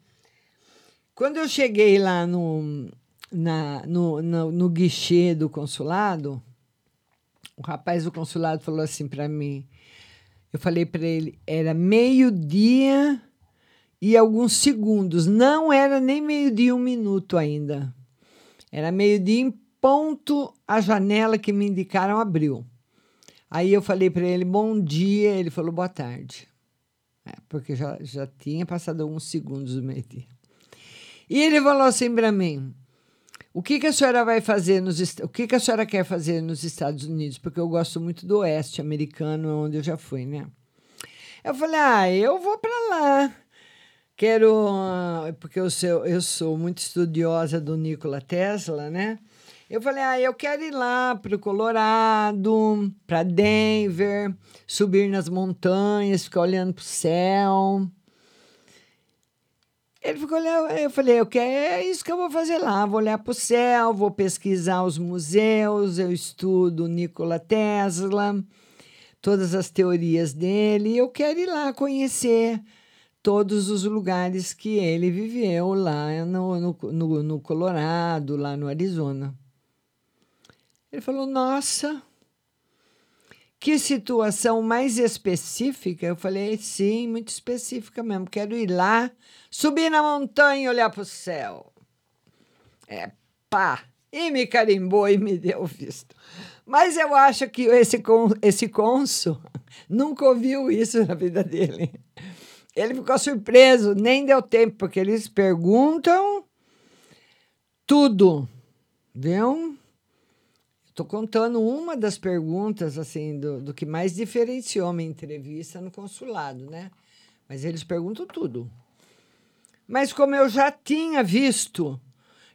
Quando eu cheguei lá no, na, no, no, no guichê do consulado, o rapaz do consulado falou assim para mim. Eu falei para ele, era meio-dia e alguns segundos. Não era nem meio-dia, um minuto ainda. Era meio-dia em ponto, a janela que me indicaram abriu. Aí eu falei para ele, bom dia. Ele falou, boa tarde. É, porque já, já tinha passado alguns segundos do meio-dia. E ele falou assim para mim: o que, que a senhora vai fazer nos o que, que a senhora quer fazer nos Estados Unidos? Porque eu gosto muito do oeste americano, onde eu já fui, né? Eu falei: "Ah, eu vou para lá. Quero porque eu sou, eu sou muito estudiosa do Nikola Tesla, né? Eu falei: "Ah, eu quero ir lá para o Colorado, para Denver, subir nas montanhas, ficar olhando para o céu." Ele ficou olhando, eu falei, eu quero, é isso que eu vou fazer lá, vou olhar para o céu, vou pesquisar os museus, eu estudo Nikola Tesla, todas as teorias dele, eu quero ir lá conhecer todos os lugares que ele viveu lá no, no, no, no Colorado, lá no Arizona. Ele falou, nossa, que situação mais específica? Eu falei, sim, muito específica mesmo. Quero ir lá, subir na montanha e olhar para o céu. É pá! E me carimbou e me deu visto. Mas eu acho que esse, esse cônsul nunca ouviu isso na vida dele. Ele ficou surpreso, nem deu tempo, porque eles perguntam tudo, viu? Estou contando uma das perguntas assim do, do que mais diferenciou minha entrevista no consulado, né? Mas eles perguntam tudo. Mas como eu já tinha visto,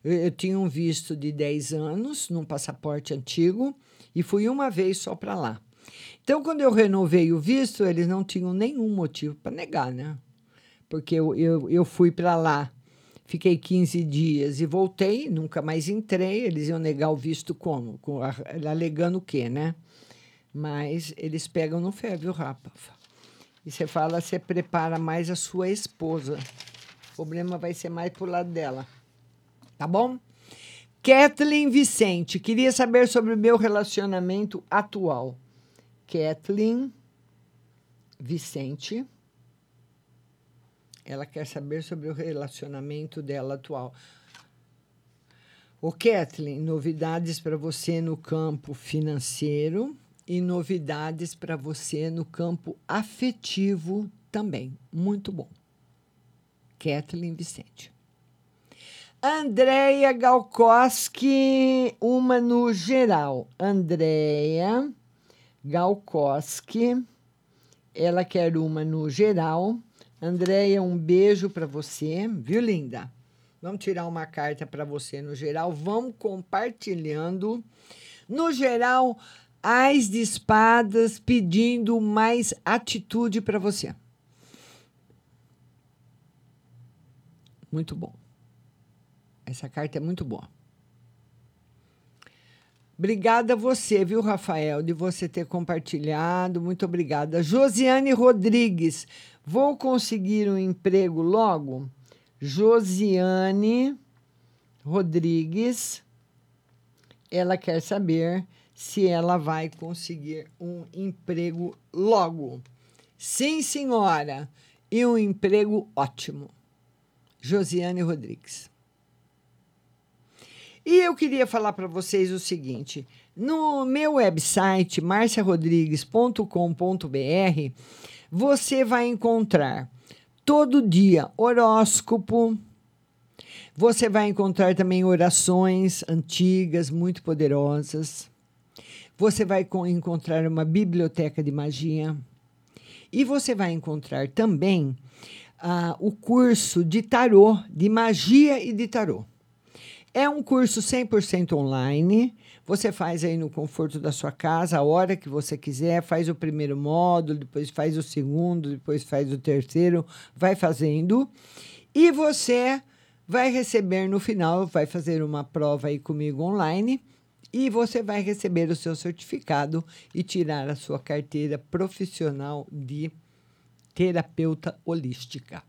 eu, eu tinha um visto de 10 anos num passaporte antigo e fui uma vez só para lá. Então, quando eu renovei o visto, eles não tinham nenhum motivo para negar, né? Porque eu, eu, eu fui para lá Fiquei 15 dias e voltei, nunca mais entrei. Eles iam negar o visto como? Com, alegando o quê, né? Mas eles pegam no ferro, viu, Rafa? E você fala, você prepara mais a sua esposa. O problema vai ser mais pro lado dela. Tá bom? Kathleen Vicente, queria saber sobre o meu relacionamento atual. Kathleen Vicente. Ela quer saber sobre o relacionamento dela atual. O Kathleen, novidades para você no campo financeiro e novidades para você no campo afetivo também. Muito bom. Kathleen Vicente. Andréia Galkoski, uma no geral. Andréia Galkoski, ela quer uma no geral Andréia, um beijo para você, viu, linda? Vamos tirar uma carta para você no geral. Vamos compartilhando. No geral, as de espadas pedindo mais atitude para você. Muito bom. Essa carta é muito boa. Obrigada a você, viu, Rafael, de você ter compartilhado. Muito obrigada. Josiane Rodrigues, vou conseguir um emprego logo? Josiane Rodrigues, ela quer saber se ela vai conseguir um emprego logo. Sim, senhora, e um emprego ótimo. Josiane Rodrigues. E eu queria falar para vocês o seguinte: no meu website, marciarodrigues.com.br, você vai encontrar todo dia horóscopo. Você vai encontrar também orações antigas, muito poderosas. Você vai encontrar uma biblioteca de magia. E você vai encontrar também ah, o curso de tarô, de magia e de tarô. É um curso 100% online. Você faz aí no conforto da sua casa, a hora que você quiser, faz o primeiro módulo, depois faz o segundo, depois faz o terceiro, vai fazendo. E você vai receber no final, vai fazer uma prova aí comigo online e você vai receber o seu certificado e tirar a sua carteira profissional de terapeuta holística.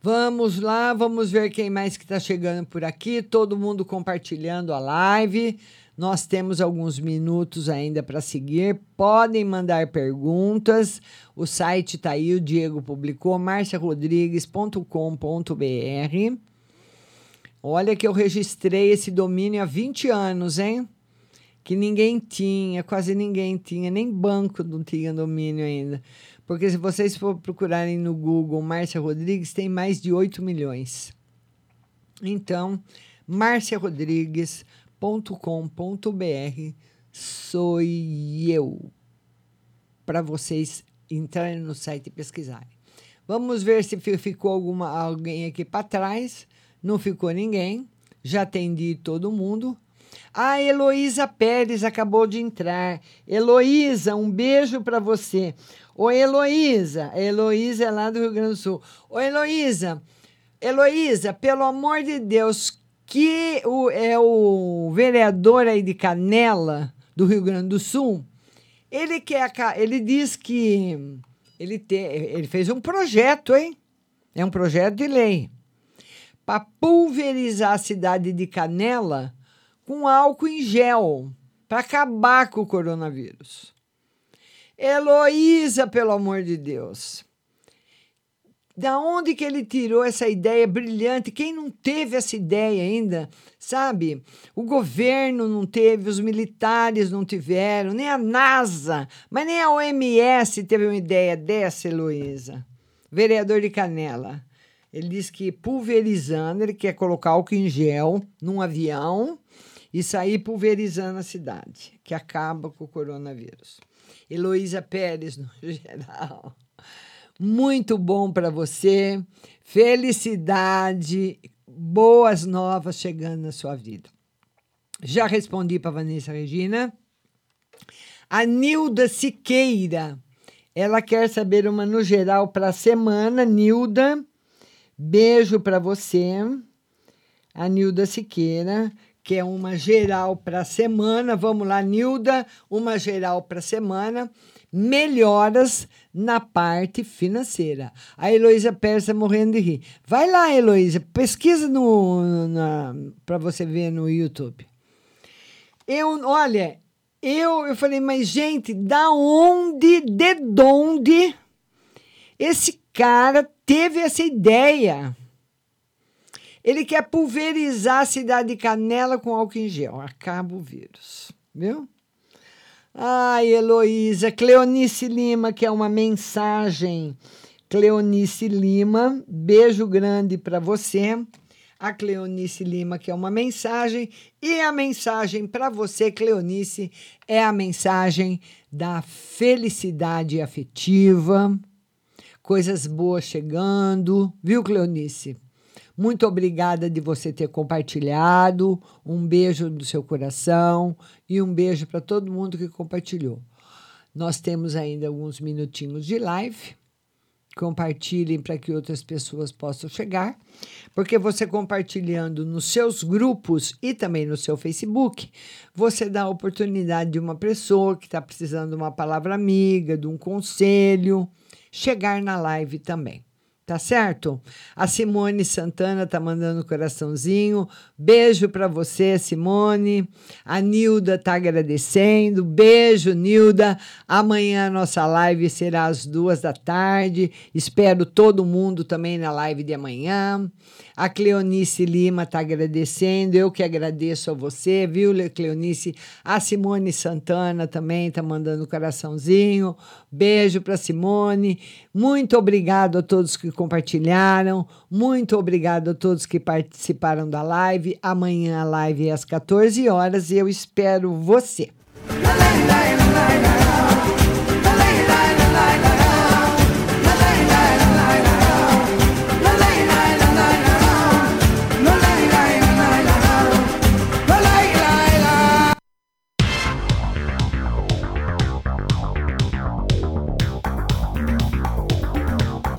Vamos lá, vamos ver quem mais que está chegando por aqui. Todo mundo compartilhando a live. Nós temos alguns minutos ainda para seguir. Podem mandar perguntas. O site está aí, o Diego publicou, marciarodrigues.com.br. Olha que eu registrei esse domínio há 20 anos, hein? Que ninguém tinha, quase ninguém tinha, nem banco não tinha domínio ainda. Porque se vocês for procurarem no Google Márcia Rodrigues, tem mais de 8 milhões. Então, marciarodrigues.com.br sou eu. Para vocês entrarem no site e pesquisarem. Vamos ver se ficou alguma, alguém aqui para trás. Não ficou ninguém. Já atendi todo mundo. A Heloísa Pérez acabou de entrar. Heloísa, um beijo para você. Ô, Heloísa, a Heloísa é lá do Rio Grande do Sul. Ô, Heloísa, Heloísa, pelo amor de Deus, que o, é o vereador aí de Canela, do Rio Grande do Sul, ele quer, ele diz que ele, te, ele fez um projeto, hein? É um projeto de lei para pulverizar a cidade de Canela com álcool em gel para acabar com o coronavírus. Heloísa, pelo amor de Deus. Da onde que ele tirou essa ideia brilhante? Quem não teve essa ideia ainda? Sabe? O governo não teve, os militares não tiveram, nem a NASA, mas nem a OMS teve uma ideia dessa, Heloísa. Vereador de Canela. Ele diz que pulverizando, ele quer colocar álcool em gel num avião e sair pulverizando a cidade, que acaba com o coronavírus. Heloísa Pérez, no geral. Muito bom para você. Felicidade, boas novas chegando na sua vida. Já respondi para Vanessa Regina. A Nilda Siqueira. Ela quer saber uma no geral para a semana, Nilda. Beijo para você, a Nilda Siqueira, que é uma geral para a semana. Vamos lá, Nilda, uma geral para a semana. Melhoras na parte financeira. A Heloísa Persa morrendo de rir. Vai lá, Heloísa, pesquisa no, para você ver no YouTube. Eu, olha, eu, eu falei, mas gente, da onde, de onde esse cara teve essa ideia. Ele quer pulverizar a cidade de Canela com álcool em gel. Acaba o vírus, viu? Ai, Heloísa, Cleonice Lima, que é uma mensagem. Cleonice Lima, beijo grande para você. A Cleonice Lima, que é uma mensagem. E a mensagem para você, Cleonice, é a mensagem da felicidade afetiva coisas boas chegando, viu, Cleonice? Muito obrigada de você ter compartilhado. Um beijo do seu coração e um beijo para todo mundo que compartilhou. Nós temos ainda alguns minutinhos de live. Compartilhem para que outras pessoas possam chegar, porque você compartilhando nos seus grupos e também no seu Facebook, você dá a oportunidade de uma pessoa que está precisando de uma palavra amiga, de um conselho chegar na live também. Tá certo? A Simone Santana tá mandando um coraçãozinho. Beijo para você, Simone. A Nilda tá agradecendo. Beijo, Nilda. Amanhã a nossa live será às duas da tarde. Espero todo mundo também na live de amanhã. A Cleonice Lima está agradecendo, eu que agradeço a você, viu, Cleonice? A Simone Santana também está mandando um coraçãozinho. Beijo para Simone. Muito obrigado a todos que compartilharam. Muito obrigado a todos que participaram da live. Amanhã a live é às 14 horas e eu espero você.